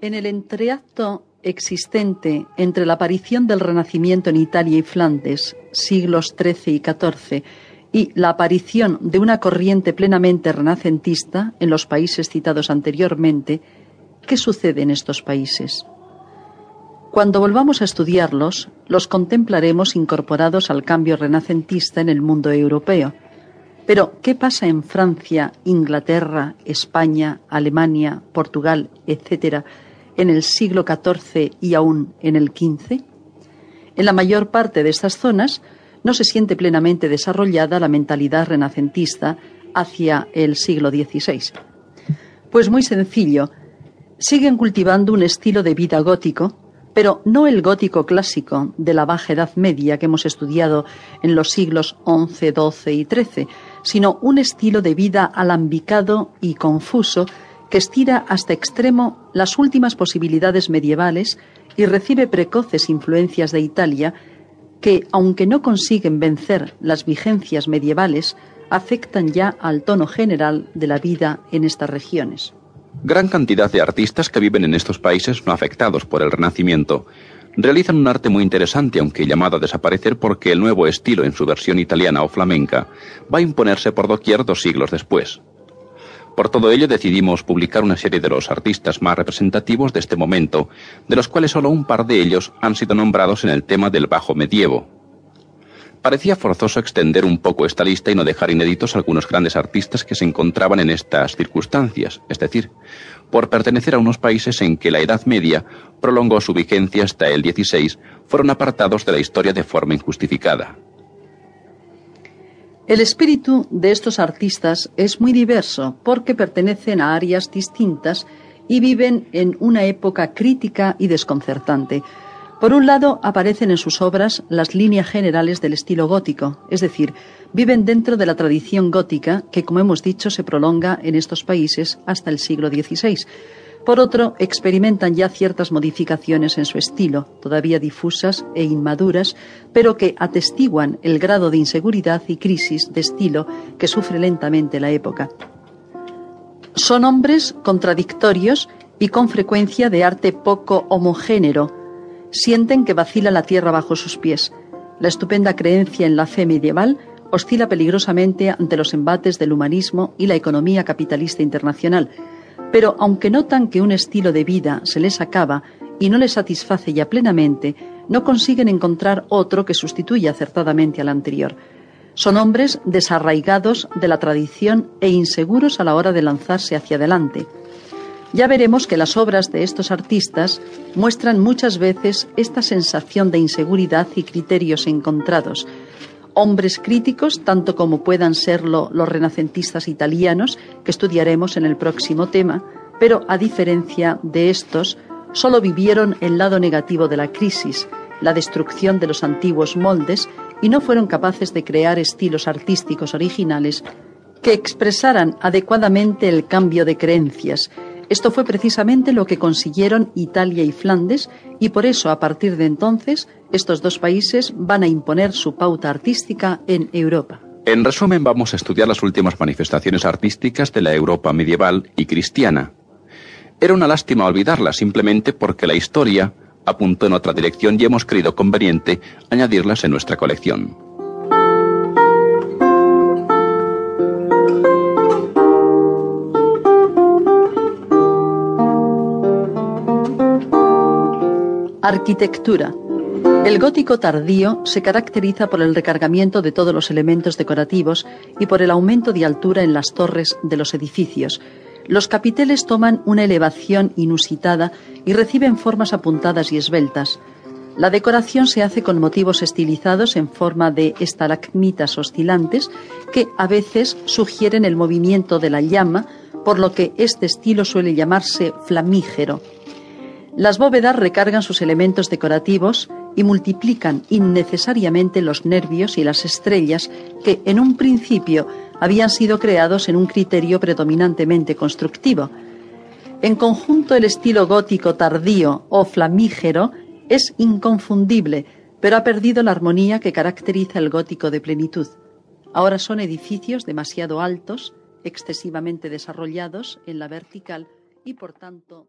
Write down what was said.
En el entreacto existente entre la aparición del Renacimiento en Italia y Flandes, siglos XIII y XIV, y la aparición de una corriente plenamente renacentista en los países citados anteriormente, ¿qué sucede en estos países? Cuando volvamos a estudiarlos, los contemplaremos incorporados al cambio renacentista en el mundo europeo. Pero, ¿qué pasa en Francia, Inglaterra, España, Alemania, Portugal, etcétera, en el siglo XIV y aún en el XV? En la mayor parte de estas zonas no se siente plenamente desarrollada la mentalidad renacentista hacia el siglo XVI. Pues muy sencillo, siguen cultivando un estilo de vida gótico, pero no el gótico clásico de la Baja Edad Media que hemos estudiado en los siglos XI, XII y XIII, sino un estilo de vida alambicado y confuso que estira hasta extremo las últimas posibilidades medievales y recibe precoces influencias de Italia que, aunque no consiguen vencer las vigencias medievales, afectan ya al tono general de la vida en estas regiones. Gran cantidad de artistas que viven en estos países no afectados por el Renacimiento realizan un arte muy interesante, aunque llamado a desaparecer porque el nuevo estilo en su versión italiana o flamenca va a imponerse por doquier dos siglos después. Por todo ello decidimos publicar una serie de los artistas más representativos de este momento, de los cuales solo un par de ellos han sido nombrados en el tema del bajo medievo. Parecía forzoso extender un poco esta lista y no dejar inéditos algunos grandes artistas que se encontraban en estas circunstancias, es decir, por pertenecer a unos países en que la Edad Media prolongó su vigencia hasta el XVI, fueron apartados de la historia de forma injustificada. El espíritu de estos artistas es muy diverso porque pertenecen a áreas distintas y viven en una época crítica y desconcertante. Por un lado, aparecen en sus obras las líneas generales del estilo gótico, es decir, viven dentro de la tradición gótica que, como hemos dicho, se prolonga en estos países hasta el siglo XVI. Por otro, experimentan ya ciertas modificaciones en su estilo, todavía difusas e inmaduras, pero que atestiguan el grado de inseguridad y crisis de estilo que sufre lentamente la época. Son hombres contradictorios y con frecuencia de arte poco homogéneo, sienten que vacila la tierra bajo sus pies. La estupenda creencia en la fe medieval oscila peligrosamente ante los embates del humanismo y la economía capitalista internacional. Pero aunque notan que un estilo de vida se les acaba y no les satisface ya plenamente, no consiguen encontrar otro que sustituya acertadamente al anterior. Son hombres desarraigados de la tradición e inseguros a la hora de lanzarse hacia adelante. Ya veremos que las obras de estos artistas muestran muchas veces esta sensación de inseguridad y criterios encontrados. Hombres críticos, tanto como puedan serlo los renacentistas italianos, que estudiaremos en el próximo tema, pero a diferencia de estos, solo vivieron el lado negativo de la crisis, la destrucción de los antiguos moldes, y no fueron capaces de crear estilos artísticos originales que expresaran adecuadamente el cambio de creencias, esto fue precisamente lo que consiguieron Italia y Flandes y por eso a partir de entonces estos dos países van a imponer su pauta artística en Europa. En resumen vamos a estudiar las últimas manifestaciones artísticas de la Europa medieval y cristiana. Era una lástima olvidarlas simplemente porque la historia apuntó en otra dirección y hemos creído conveniente añadirlas en nuestra colección. Arquitectura. El gótico tardío se caracteriza por el recargamiento de todos los elementos decorativos y por el aumento de altura en las torres de los edificios. Los capiteles toman una elevación inusitada y reciben formas apuntadas y esbeltas. La decoración se hace con motivos estilizados en forma de estalagmitas oscilantes que a veces sugieren el movimiento de la llama, por lo que este estilo suele llamarse flamígero. Las bóvedas recargan sus elementos decorativos y multiplican innecesariamente los nervios y las estrellas que en un principio habían sido creados en un criterio predominantemente constructivo. En conjunto el estilo gótico tardío o flamígero es inconfundible, pero ha perdido la armonía que caracteriza el gótico de plenitud. Ahora son edificios demasiado altos, excesivamente desarrollados en la vertical y por tanto